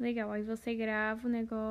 Legal, aí você grava o negócio.